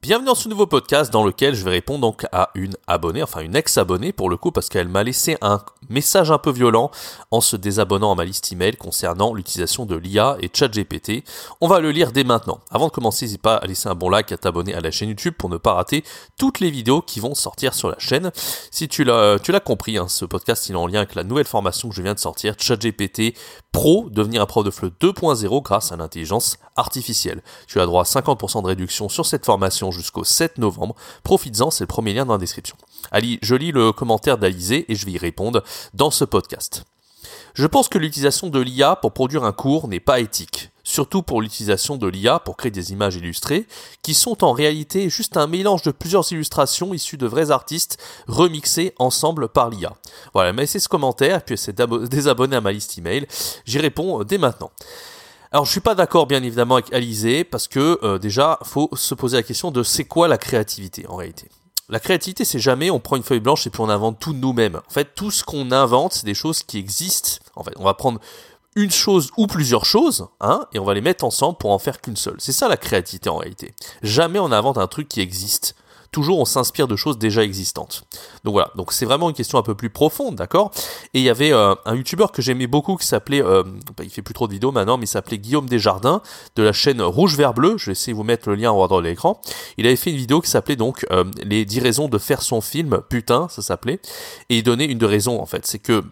Bienvenue dans ce nouveau podcast dans lequel je vais répondre donc à une abonnée, enfin une ex-abonnée pour le coup, parce qu'elle m'a laissé un message un peu violent en se désabonnant à ma liste email concernant l'utilisation de l'IA et ChatGPT. On va le lire dès maintenant. Avant de commencer, n'hésite pas à laisser un bon like, à t'abonner à la chaîne YouTube pour ne pas rater toutes les vidéos qui vont sortir sur la chaîne. Si tu l'as, tu l'as compris, hein, ce podcast est en lien avec la nouvelle formation que je viens de sortir, ChatGPT Pro, devenir un prof de FLE 2.0 grâce à l'intelligence artificielle. Tu as droit à 50% de réduction sur cette formation jusqu'au 7 novembre. Profites-en, c'est le premier lien dans la description. Ali, je lis le commentaire d'Alizé et je vais y répondre dans ce podcast. Je pense que l'utilisation de l'IA pour produire un cours n'est pas éthique, surtout pour l'utilisation de l'IA pour créer des images illustrées, qui sont en réalité juste un mélange de plusieurs illustrations issues de vrais artistes remixées ensemble par l'IA. Voilà, mais c'est ce commentaire, puis c'est désabonner à ma liste email, j'y réponds dès maintenant. Alors je suis pas d'accord bien évidemment avec Alizé parce que euh, déjà faut se poser la question de c'est quoi la créativité en réalité. La créativité c'est jamais on prend une feuille blanche et puis on invente tout nous-mêmes. En fait tout ce qu'on invente c'est des choses qui existent. En fait on va prendre une chose ou plusieurs choses, hein, et on va les mettre ensemble pour en faire qu'une seule. C'est ça la créativité en réalité. Jamais on invente un truc qui existe toujours on s'inspire de choses déjà existantes. Donc voilà, donc c'est vraiment une question un peu plus profonde, d'accord? Et il y avait euh, un youtubeur que j'aimais beaucoup qui s'appelait, euh, bah, il fait plus trop de vidéos maintenant, mais il s'appelait Guillaume Desjardins de la chaîne Rouge Vert Bleu. Je vais essayer de vous mettre le lien en haut dans l'écran. Il avait fait une vidéo qui s'appelait donc euh, les 10 raisons de faire son film, putain, ça s'appelait, et il donnait une de raisons en fait, c'est que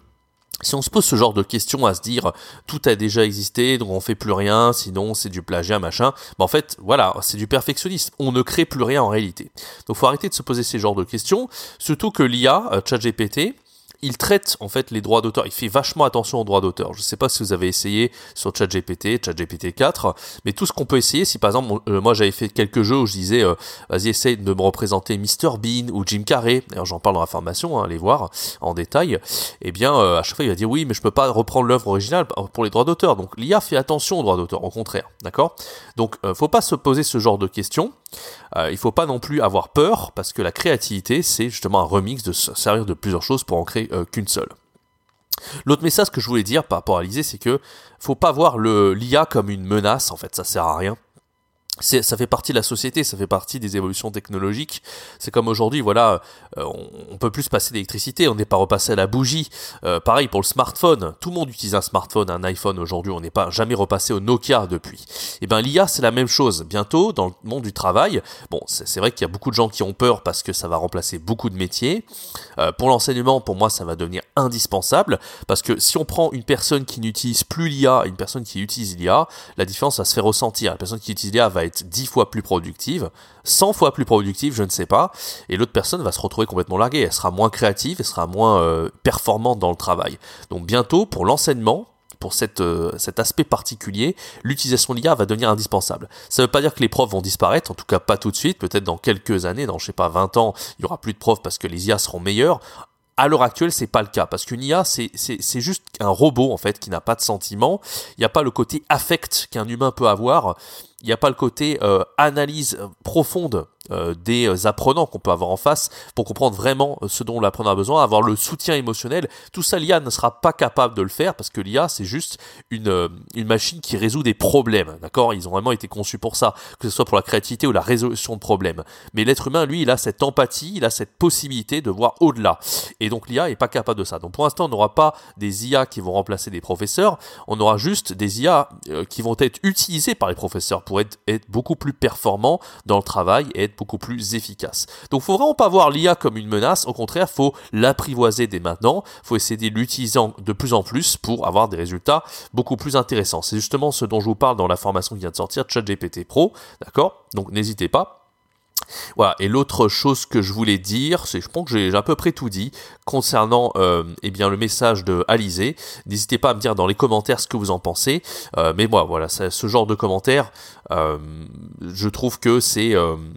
si on se pose ce genre de questions à se dire tout a déjà existé, donc on fait plus rien, sinon c'est du plagiat, machin, bah en fait, voilà, c'est du perfectionnisme. On ne crée plus rien en réalité. Donc faut arrêter de se poser ces genres de questions, surtout que l'IA, euh, ChatGPT, il traite en fait les droits d'auteur. Il fait vachement attention aux droits d'auteur. Je ne sais pas si vous avez essayé sur ChatGPT, ChatGPT 4, mais tout ce qu'on peut essayer, si par exemple, euh, moi j'avais fait quelques jeux où je disais, euh, vas-y essaye de me représenter Mr Bean ou Jim Carrey. D'ailleurs j'en parle dans la formation, hein, allez voir en détail. Eh bien, euh, à chaque fois il va dire oui, mais je peux pas reprendre l'œuvre originale pour les droits d'auteur. Donc l'IA fait attention aux droits d'auteur, au contraire, d'accord? Donc faut pas se poser ce genre de questions. Il faut pas non plus avoir peur parce que la créativité, c'est justement un remix de se servir de plusieurs choses pour en créer euh, qu'une seule. L'autre message que je voulais dire par rapport à l'ISE, c'est que faut pas voir l'IA comme une menace. En fait, ça sert à rien ça fait partie de la société, ça fait partie des évolutions technologiques. C'est comme aujourd'hui, voilà, euh, on, peut plus se passer d'électricité, on n'est pas repassé à la bougie. Euh, pareil pour le smartphone, tout le monde utilise un smartphone, un iPhone aujourd'hui, on n'est pas jamais repassé au Nokia depuis. Et eh ben l'IA c'est la même chose. Bientôt dans le monde du travail, bon c'est vrai qu'il y a beaucoup de gens qui ont peur parce que ça va remplacer beaucoup de métiers. Euh, pour l'enseignement, pour moi ça va devenir indispensable parce que si on prend une personne qui n'utilise plus l'IA et une personne qui utilise l'IA, la différence va se faire ressentir. La personne qui utilise l'IA va être 10 fois plus productive, 100 fois plus productive, je ne sais pas, et l'autre personne va se retrouver complètement larguée, elle sera moins créative, elle sera moins euh, performante dans le travail. Donc bientôt, pour l'enseignement, pour euh, cet aspect particulier, l'utilisation de l'IA va devenir indispensable. Ça ne veut pas dire que les profs vont disparaître, en tout cas pas tout de suite, peut-être dans quelques années, dans je sais pas 20 ans, il y aura plus de profs parce que les IA seront meilleurs. À l'heure actuelle, c'est pas le cas parce qu'une IA, c'est juste un robot en fait qui n'a pas de sentiment. Il n'y a pas le côté affect qu'un humain peut avoir il n'y a pas le côté euh, analyse profonde euh, des euh, apprenants qu'on peut avoir en face pour comprendre vraiment ce dont l'apprenant a besoin, avoir le soutien émotionnel. Tout ça, l'IA ne sera pas capable de le faire parce que l'IA, c'est juste une, une machine qui résout des problèmes. D'accord? Ils ont vraiment été conçus pour ça, que ce soit pour la créativité ou la résolution de problèmes. Mais l'être humain, lui, il a cette empathie, il a cette possibilité de voir au-delà. Et donc l'IA est pas capable de ça. Donc pour l'instant, on n'aura pas des IA qui vont remplacer des professeurs, on aura juste des IA qui vont être utilisées par les professeurs pour être, beaucoup plus performant dans le travail et être beaucoup plus efficace. Donc faut vraiment pas voir l'IA comme une menace, au contraire, faut l'apprivoiser dès maintenant, faut essayer de l'utiliser de plus en plus pour avoir des résultats beaucoup plus intéressants. C'est justement ce dont je vous parle dans la formation qui vient de sortir, ChatGPT Pro, d'accord? Donc n'hésitez pas. Voilà, et l'autre chose que je voulais dire, c'est je pense que j'ai à peu près tout dit concernant euh, eh bien le message de Alizé. N'hésitez pas à me dire dans les commentaires ce que vous en pensez. Euh, mais moi, voilà, ce genre de commentaires, euh, je trouve que c'est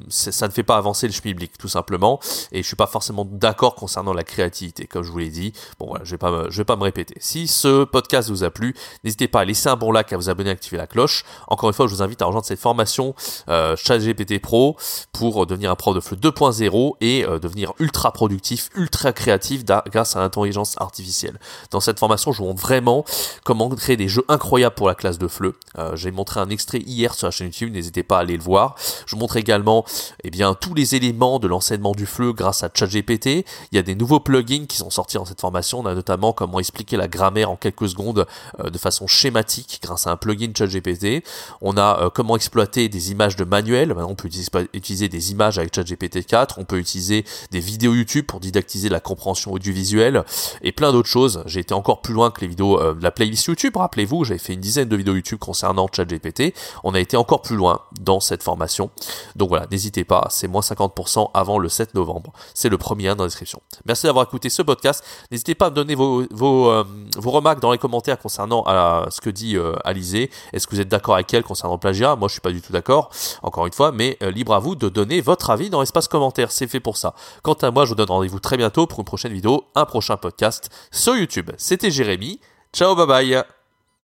ça ne fait pas avancer le schmilblick tout simplement. Et je suis pas forcément d'accord concernant la créativité, comme je vous l'ai dit. Bon voilà, je vais vais pas me répéter. Si ce podcast vous a plu, n'hésitez pas à laisser un bon like, à vous abonner, à activer la cloche. Encore une fois, je vous invite à rejoindre cette formation euh, ChatGPT Pro pour devenir un prof de FLE 2.0 et euh, devenir ultra productif, ultra créatif grâce à l'intelligence artificielle. Dans cette formation, je vous montre vraiment comment créer des jeux incroyables pour la classe de FLE. Euh, J'ai montré un extrait hier sur la chaîne YouTube, n'hésitez pas à aller le voir. Je vous montre également eh bien, tous les éléments de l'enseignement du FLE grâce à ChatGPT. Il y a des nouveaux plugins qui sont sortis dans cette formation. On a notamment comment expliquer la grammaire en quelques secondes euh, de façon schématique grâce à un plugin ChatGPT. On a euh, comment exploiter des images de manuel. Maintenant, on peut utiliser, utiliser images avec ChatGPT 4. On peut utiliser des vidéos YouTube pour didactiser la compréhension audiovisuelle et plein d'autres choses. J'ai été encore plus loin que les vidéos euh, de la playlist YouTube. Rappelez-vous, j'avais fait une dizaine de vidéos YouTube concernant ChatGPT. On a été encore plus loin dans cette formation. Donc voilà, n'hésitez pas, c'est moins 50% avant le 7 novembre. C'est le premier dans la description. Merci d'avoir écouté ce podcast. N'hésitez pas à me donner vos, vos, euh, vos remarques dans les commentaires concernant à, ce que dit euh, Alizé. Est-ce que vous êtes d'accord avec elle concernant le plagiat? Moi, je suis pas du tout d'accord, encore une fois, mais euh, libre à vous de votre avis dans l'espace commentaire. C'est fait pour ça. Quant à moi, je vous donne rendez-vous très bientôt pour une prochaine vidéo, un prochain podcast sur YouTube. C'était Jérémy. Ciao, bye bye